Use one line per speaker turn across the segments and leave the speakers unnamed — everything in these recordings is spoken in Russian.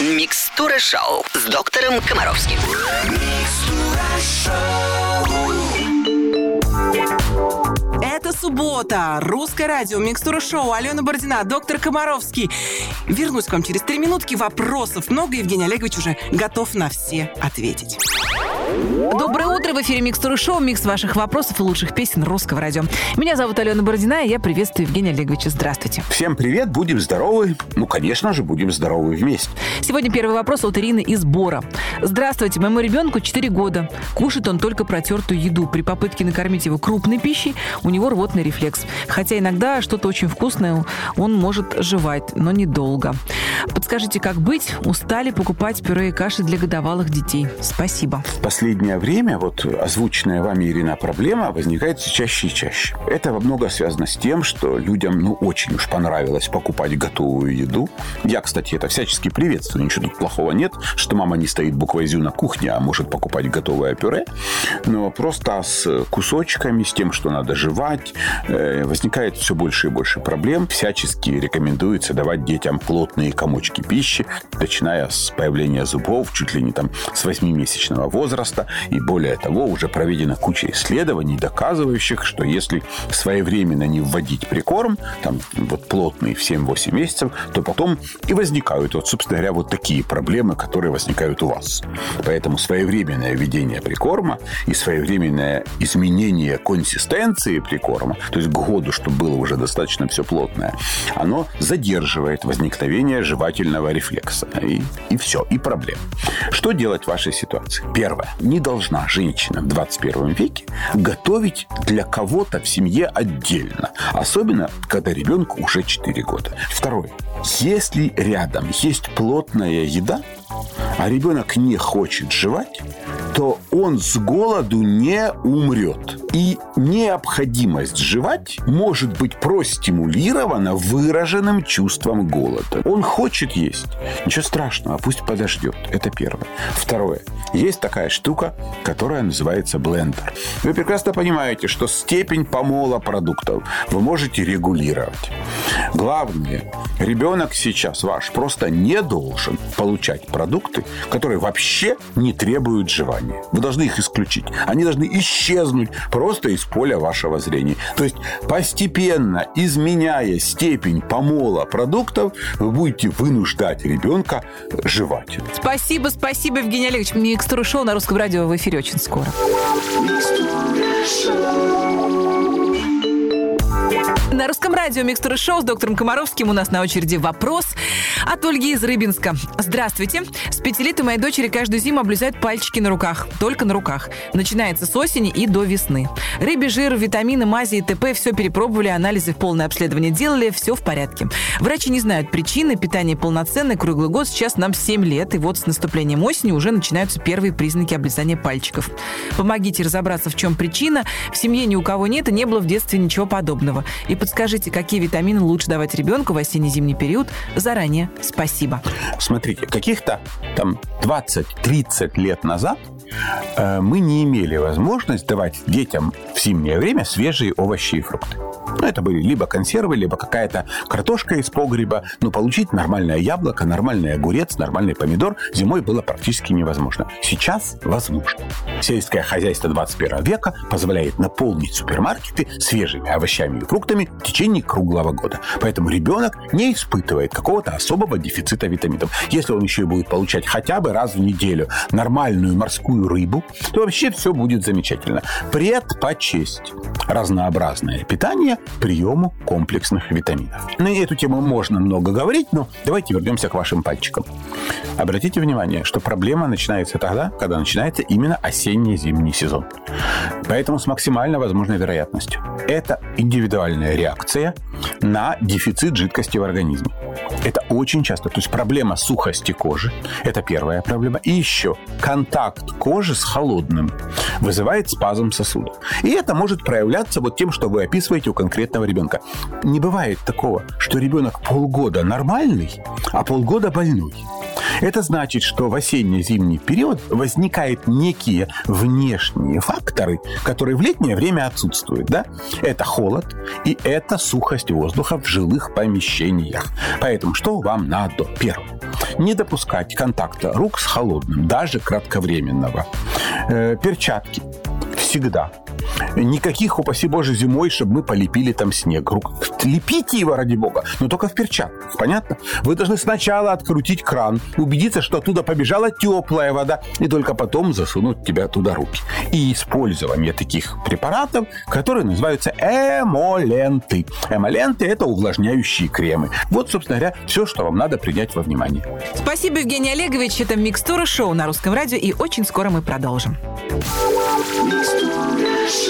Микстура шоу с доктором Комаровским.
Это суббота. Русское радио, микстура шоу, Алена Бородина, доктор Комаровский. Вернусь к вам через три минутки. Вопросов много. Евгений Олегович уже готов на все ответить.
Доброе утро! В эфире Микстура Шоу, микс ваших вопросов и лучших песен русского радио. Меня зовут Алена Бородина, и я приветствую Евгения Олеговича. Здравствуйте.
Всем привет, будем здоровы. Ну, конечно же, будем здоровы вместе.
Сегодня первый вопрос от Ирины из Бора. Здравствуйте, моему ребенку 4 года. Кушает он только протертую еду. При попытке накормить его крупной пищей у него рвотный рефлекс. Хотя иногда что-то очень вкусное он может жевать, но недолго. Подскажите, как быть? Устали покупать пюре и каши для годовалых детей. Спасибо.
В последнее время вот озвученная вами, Ирина, проблема возникает все чаще и чаще. Это во много связано с тем, что людям, ну, очень уж понравилось покупать готовую еду. Я, кстати, это всячески приветствую. Ничего тут плохого нет, что мама не стоит буквой «зю» на кухне, а может покупать готовое пюре. Но просто с кусочками, с тем, что надо жевать, э, возникает все больше и больше проблем. Всячески рекомендуется давать детям плотные комочки пищи, начиная с появления зубов, чуть ли не там с 8-месячного возраста. И более того, уже проведена куча исследований, доказывающих, что если своевременно не вводить прикорм, там вот плотный в 7-8 месяцев, то потом и возникают, вот, собственно говоря, вот такие проблемы, которые возникают у вас. Поэтому своевременное введение прикорма и своевременное изменение консистенции прикорма, то есть к году, чтобы было уже достаточно все плотное, оно задерживает возникновение жевательного рефлекса. И, и все, и проблем. Что делать в вашей ситуации? Первое. Не должна женщина в 21 веке готовить для кого-то в семье отдельно. Особенно, когда ребенку уже 4 года. Второе. Если рядом есть плотная еда, а ребенок не хочет жевать, то он с голоду не умрет. И необходимость жевать может быть простимулирована выраженным чувством голода. Он хочет есть. Ничего страшного, пусть подождет. Это первое. Второе. Есть такая штука, которая называется блендер. Вы прекрасно понимаете, что степень помола продуктов вы можете регулировать. Главное, ребенок сейчас ваш просто не должен получать продукты, которые вообще не требуют жевания. Вы должны их исключить. Они должны исчезнуть просто из поля вашего зрения. То есть постепенно изменяя степень помола продуктов, вы будете вынуждать ребенка жевать.
Спасибо, спасибо, Евгений Олегович. Микстура шоу на русском радио в эфире очень скоро. На русском радио Микстура Шоу с доктором Комаровским у нас на очереди вопрос от Ольги из Рыбинска. Здравствуйте. С пяти лет у моей дочери каждую зиму облезают пальчики на руках. Только на руках. Начинается с осени и до весны. Рыбий жир, витамины, мази и т.п. все перепробовали, анализы в полное обследование делали, все в порядке. Врачи не знают причины, питание полноценное, круглый год. Сейчас нам 7 лет, и вот с наступлением осени уже начинаются первые признаки облизания пальчиков. Помогите разобраться, в чем причина. В семье ни у кого нет и не было в детстве ничего подобного. И подскажите, какие витамины лучше давать ребенку в осенне-зимний период заранее. Спасибо.
Смотрите, каких-то там 20-30 лет назад э, мы не имели возможность давать детям в зимнее время свежие овощи и фрукты. Ну, это были либо консервы, либо какая-то картошка из погреба. Но получить нормальное яблоко, нормальный огурец, нормальный помидор зимой было практически невозможно. Сейчас возможно. Сельское хозяйство 21 века позволяет наполнить супермаркеты свежими овощами и фруктами течение круглого года. Поэтому ребенок не испытывает какого-то особого дефицита витаминов. Если он еще и будет получать хотя бы раз в неделю нормальную морскую рыбу, то вообще все будет замечательно. Предпочесть разнообразное питание приему комплексных витаминов. На эту тему можно много говорить, но давайте вернемся к вашим пальчикам. Обратите внимание, что проблема начинается тогда, когда начинается именно осенне-зимний сезон. Поэтому с максимально возможной вероятностью. Это индивидуальная реакция на дефицит жидкости в организме. Это очень часто. То есть проблема сухости кожи – это первая проблема. И еще контакт кожи с холодным вызывает спазм сосудов. И это может проявляться вот тем, что вы описываете у конкретного ребенка. Не бывает такого, что ребенок полгода нормальный, а полгода больной. Это значит, что в осенне-зимний период возникают некие внешние факторы, которые в летнее время отсутствуют. Да? Это холод и это сухость воздуха в жилых помещениях. Поэтому что вам надо? Первое Не допускать контакта рук с холодным, даже кратковременного. Э, перчатки всегда. Никаких, упаси боже, зимой, чтобы мы полепили там снег. Лепите его, ради бога, но только в перчатках, понятно? Вы должны сначала открутить кран, убедиться, что оттуда побежала теплая вода, и только потом засунуть тебя туда руки. И использование таких препаратов, которые называются эмоленты. Эмоленты – это увлажняющие кремы. Вот, собственно говоря, все, что вам надо принять во внимание.
Спасибо, Евгений Олегович. Это «Микстура шоу» на Русском радио, и очень скоро мы продолжим. В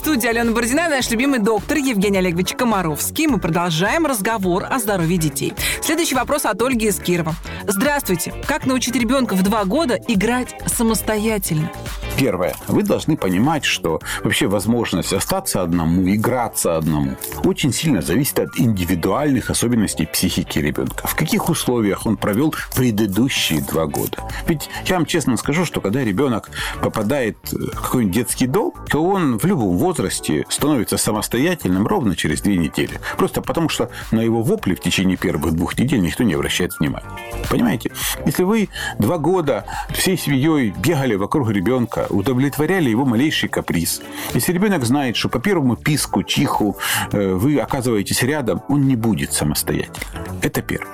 студии Алена Бородина, наш любимый доктор Евгений Олегович Комаровский. Мы продолжаем разговор о здоровье детей. Следующий вопрос от Ольги из Кирова. Здравствуйте. Как научить ребенка в два года играть самостоятельно?
Первое. Вы должны понимать, что вообще возможность остаться одному, играться одному, очень сильно зависит от индивидуальных особенностей психики ребенка. В каких условиях он провел предыдущие два года. Ведь я вам честно скажу, что когда ребенок попадает в какой-нибудь детский дом, то он в любом возрасте становится самостоятельным ровно через две недели. Просто потому, что на его вопли в течение первых двух недель никто не обращает внимания. Понимаете? Если вы два года всей семьей бегали вокруг ребенка, удовлетворяли его малейший каприз. Если ребенок знает, что по первому писку, чиху э, вы оказываетесь рядом, он не будет самостоятельным. Это первое.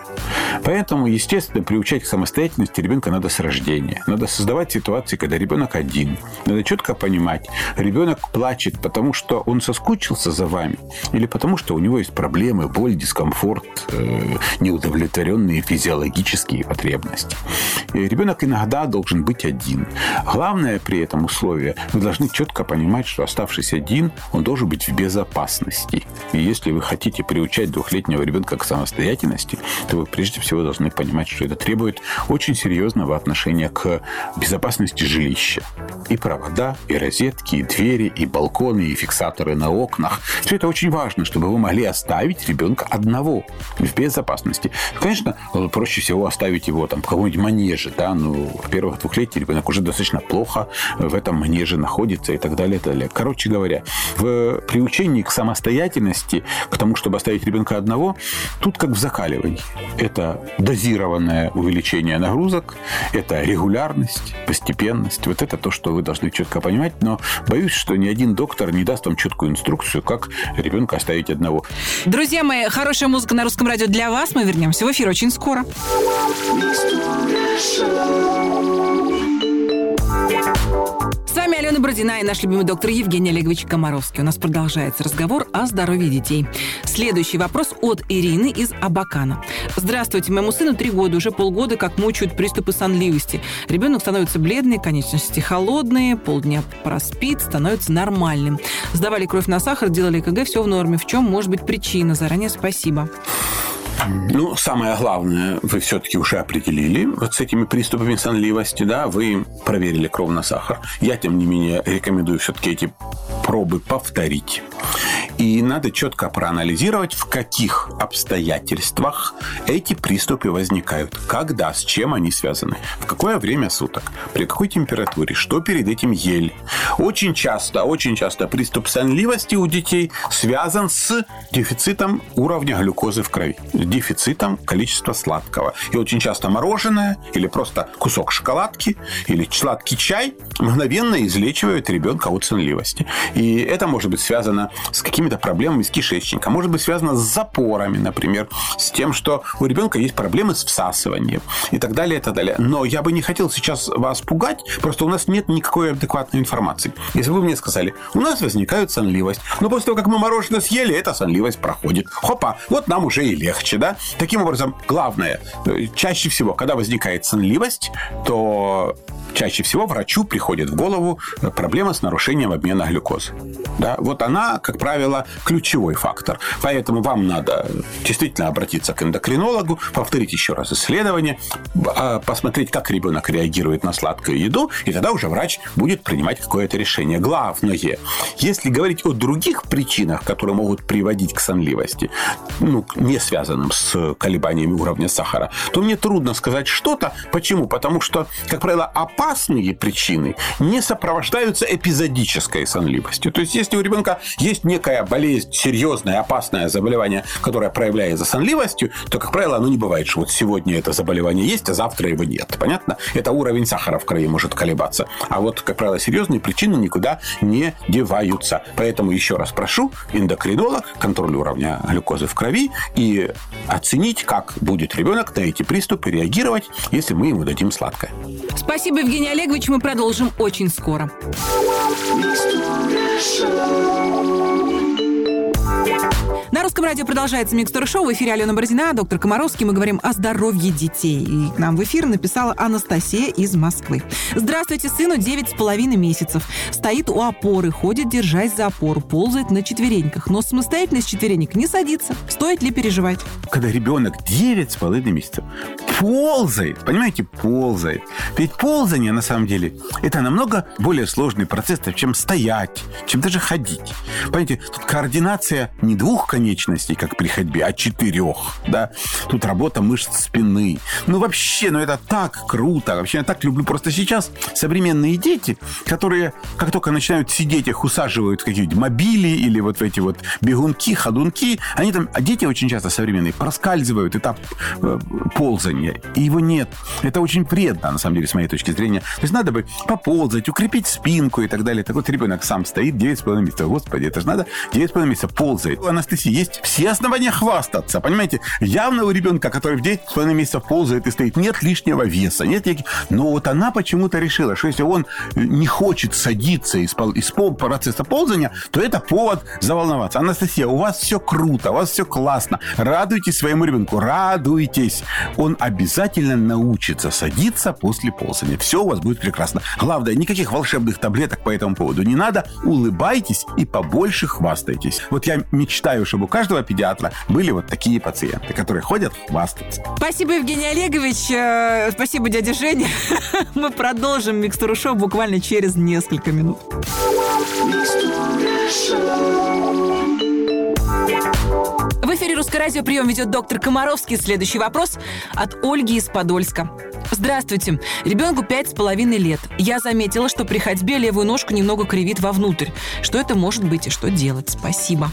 Поэтому, естественно, приучать к самостоятельности ребенка надо с рождения. Надо создавать ситуации, когда ребенок один. Надо четко понимать, ребенок плачет, потому что он соскучился за вами, или потому что у него есть проблемы, боль, дискомфорт, э, неудовлетворенные физиологические потребности. И ребенок иногда должен быть один. Главное при этом условие, вы должны четко понимать, что оставшись один, он должен быть в безопасности. И если вы хотите приучать двухлетнего ребенка к самостоятельности, то вы прежде всего должны понимать, что это требует очень серьезного отношения к безопасности жилища. И провода, и розетки, и двери, и балконы, и фиксаторы на окнах. Все это очень важно, чтобы вы могли оставить ребенка одного в безопасности. Конечно, проще всего оставить его там в каком-нибудь манеже, да, ну, в первых двухлетии ребенок уже достаточно плохо в этом манеже находится и так далее, и так далее. Короче говоря, в приучении к самостоятельности, к тому, чтобы оставить ребенка одного, тут как в закаливании. Это дозированное увеличение нагрузок, это регулярность, постепенность. Вот это то, что вы должны четко понимать. Но боюсь, что ни один доктор не даст вам четкую инструкцию, как ребенка оставить одного.
Друзья мои, хорошая музыка на русском радио для вас. Мы вернемся в эфир очень скоро. Вами Алена Бородина и наш любимый доктор Евгений Олегович Комаровский. У нас продолжается разговор о здоровье детей. Следующий вопрос от Ирины из Абакана. Здравствуйте, моему сыну три года, уже полгода как мучают приступы сонливости. Ребенок становится бледный, конечности холодные, полдня проспит, становится нормальным. Сдавали кровь на сахар, делали КГ, все в норме. В чем может быть причина? Заранее спасибо.
Ну, самое главное, вы все-таки уже определили вот с этими приступами сонливости, да, вы проверили кровь на сахар. Я, тем не менее, рекомендую все-таки эти пробы повторить. И надо четко проанализировать, в каких обстоятельствах эти приступы возникают, когда, с чем они связаны, в какое время суток, при какой температуре, что перед этим ели. Очень часто, очень часто приступ сонливости у детей связан с дефицитом уровня глюкозы в крови, дефицитом количества сладкого. И очень часто мороженое или просто кусок шоколадки или сладкий чай мгновенно излечивают ребенка от сонливости. И это может быть связано с какими-то проблемами с кишечником, может быть связано с запорами, например, с тем, что у ребенка есть проблемы с всасыванием и так далее, и так далее. Но я бы не хотел сейчас вас пугать, просто у нас нет никакой адекватной информации. Если вы мне сказали, у нас возникает сонливость, но после того, как мы мороженое съели, эта сонливость проходит. Хопа, вот нам уже и легче, да? Таким образом, главное, э, чаще всего, когда возникает сонливость, то чаще всего врачу приходит в голову проблема с нарушением обмена глюкозы. Да? Вот она, как правило, ключевой фактор. Поэтому вам надо действительно обратиться к эндокринологу, повторить еще раз исследование, а, посмотреть, как ребенок реагирует на сладкую еду, и тогда уже врач будет принимать какое-то решение. Главное, если говорить о других причинах, которые могут приводить к сонливости, ну, не связанным с колебаниями уровня сахара, то мне трудно сказать что-то. Почему? Потому что, как правило, опасность опасные причины не сопровождаются эпизодической сонливостью. То есть, если у ребенка есть некая болезнь, серьезное, опасное заболевание, которое проявляется сонливостью, то, как правило, оно не бывает, что вот сегодня это заболевание есть, а завтра его нет. Понятно? Это уровень сахара в крови может колебаться. А вот, как правило, серьезные причины никуда не деваются. Поэтому еще раз прошу, эндокринолог, контроль уровня глюкозы в крови и оценить, как будет ребенок на эти приступы реагировать, если мы ему дадим сладкое.
Спасибо, Евгений Олегович. Мы продолжим очень скоро. На русском радио продолжается Микстура Шоу. В эфире Алена Бородина, доктор Комаровский. Мы говорим о здоровье детей. И к нам в эфир написала Анастасия из Москвы. Здравствуйте, сыну 9,5 месяцев. Стоит у опоры, ходит, держась за опору, ползает на четвереньках. Но самостоятельно четверенек не садится. Стоит ли переживать?
Когда ребенок 9,5 месяцев ползает, понимаете, ползает. Ведь ползание, на самом деле, это намного более сложный процесс, чем стоять, чем даже ходить. Понимаете, тут координация не двух конечностей, как при ходьбе, а четырех, да. Тут работа мышц спины. Ну, вообще, ну, это так круто. Вообще, я так люблю. Просто сейчас современные дети, которые, как только начинают сидеть, их усаживают в какие-нибудь мобили или вот в эти вот бегунки, ходунки, они там, а дети очень часто современные, проскальзывают этап э, ползания. И его нет. Это очень вредно, на самом деле, с моей точки зрения. То есть надо бы поползать, укрепить спинку и так далее. Так вот ребенок сам стоит 9,5 месяцев. Господи, это же надо 9,5 месяцев ползает. У Анастасии есть все основания хвастаться. Понимаете, явно у ребенка, который в 9,5 месяцев ползает и стоит, нет лишнего веса. Нет никаких... Но вот она почему-то решила, что если он не хочет садиться из, пол... из пол... процесса ползания, то это повод заволноваться. Анастасия, у вас все круто, у вас все классно. Радуйтесь своему ребенку, радуйтесь. Он обязательно научится садиться после ползания. Все у вас будет прекрасно. Главное, никаких волшебных таблеток по этому поводу не надо. Улыбайтесь и побольше хвастайтесь. Вот я мечтаю, чтобы у каждого педиатра были вот такие пациенты, которые ходят хвастаться.
Спасибо, Евгений Олегович. Э, Спасибо, дядя Женя. Мы продолжим микстуру шоу буквально через несколько минут. В эфире «Русское радио» прием ведет доктор Комаровский. Следующий вопрос от Ольги из Подольска. Здравствуйте. Ребенку пять с половиной лет. Я заметила, что при ходьбе левую ножку немного кривит вовнутрь. Что это может быть и что делать? Спасибо.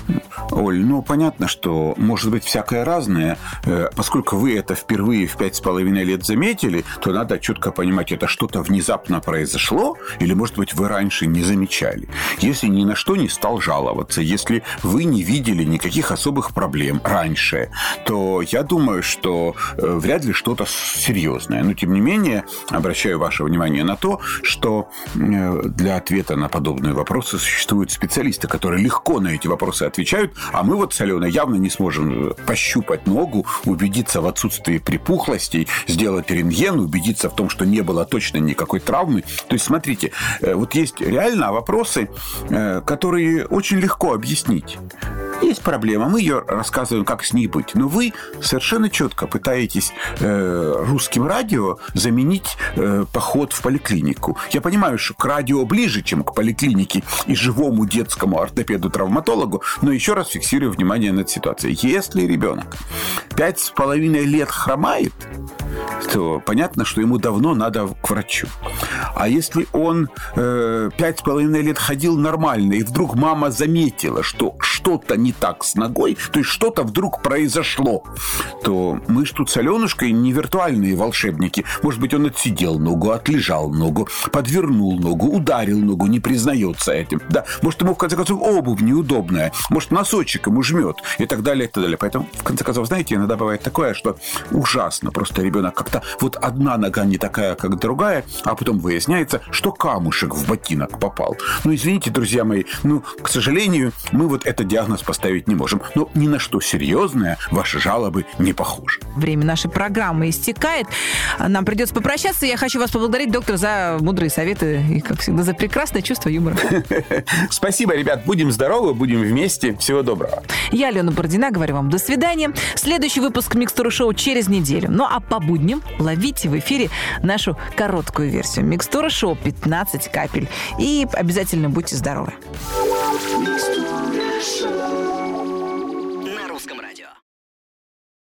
Оль, ну понятно, что может быть всякое разное. Э, Поскольку вы это впервые в пять с половиной лет заметили, то надо четко понимать, это что-то внезапно произошло, или, может быть, вы раньше не замечали. Если ни на что не стал жаловаться, если вы не видели никаких особых проблем раньше, то я думаю, что э, вряд ли что-то серьезное. Но, тем не менее, обращаю ваше внимание на то, что э, для ответа на подобные вопросы существуют специалисты, которые легко на эти вопросы отвечают, а мы вот с Аленой явно не сможем э, пощупать ногу, убедиться в отсутствии припухлостей, сделать рентген, убедиться в том, что не было точно никакой травмы. То есть, смотрите, э, вот есть реально вопросы, которые очень легко объяснить. Есть проблема, мы ее рассказываем, как с ней быть. Но вы совершенно четко пытаетесь э, русским радио заменить э, поход в поликлинику. Я понимаю, что к радио ближе, чем к поликлинике и живому детскому ортопеду-травматологу, но еще раз фиксирую внимание над ситуацией. Если ребенок пять с половиной лет хромает, то понятно, что ему давно надо к врачу. А если он э, пять с половиной лет ходил нормально, и вдруг мама заметила, что что-то не так с ногой, то есть что-то вдруг произошло, то мы ж тут с Аленушкой не виртуальные волшебники. Может быть, он отсидел ногу, отлежал ногу, подвернул ногу, ударил ногу, не признается этим. Да, может, ему, в конце концов, обувь неудобная, может, носочек ему жмет и так далее, и так далее. Поэтому, в конце концов, знаете, иногда бывает такое, что ужасно. Просто ребенок как-то вот одна нога не такая, как другая, а потом выясняется, что камушек в ботинок попал. Ну, извините, друзья мои, ну, к сожалению, мы вот этот диагноз поставить не можем. Но ни на что серьезное ваши жалобы не похожи.
Время нашей программы истекает. Нам придется попрощаться. Я хочу вас поблагодарить, доктор, за мудрые советы и, как всегда, за прекрасное чувство юмора.
Спасибо, ребят. Будем здоровы, будем вместе. Всего доброго.
Я, Алена Бородина, говорю вам до свидания. Следующий выпуск Микстуры Шоу через неделю. Ну а по будням ловите в эфире нашу короткую версию. Микстура Шоу 15 капель. И обязательно будьте здоровы.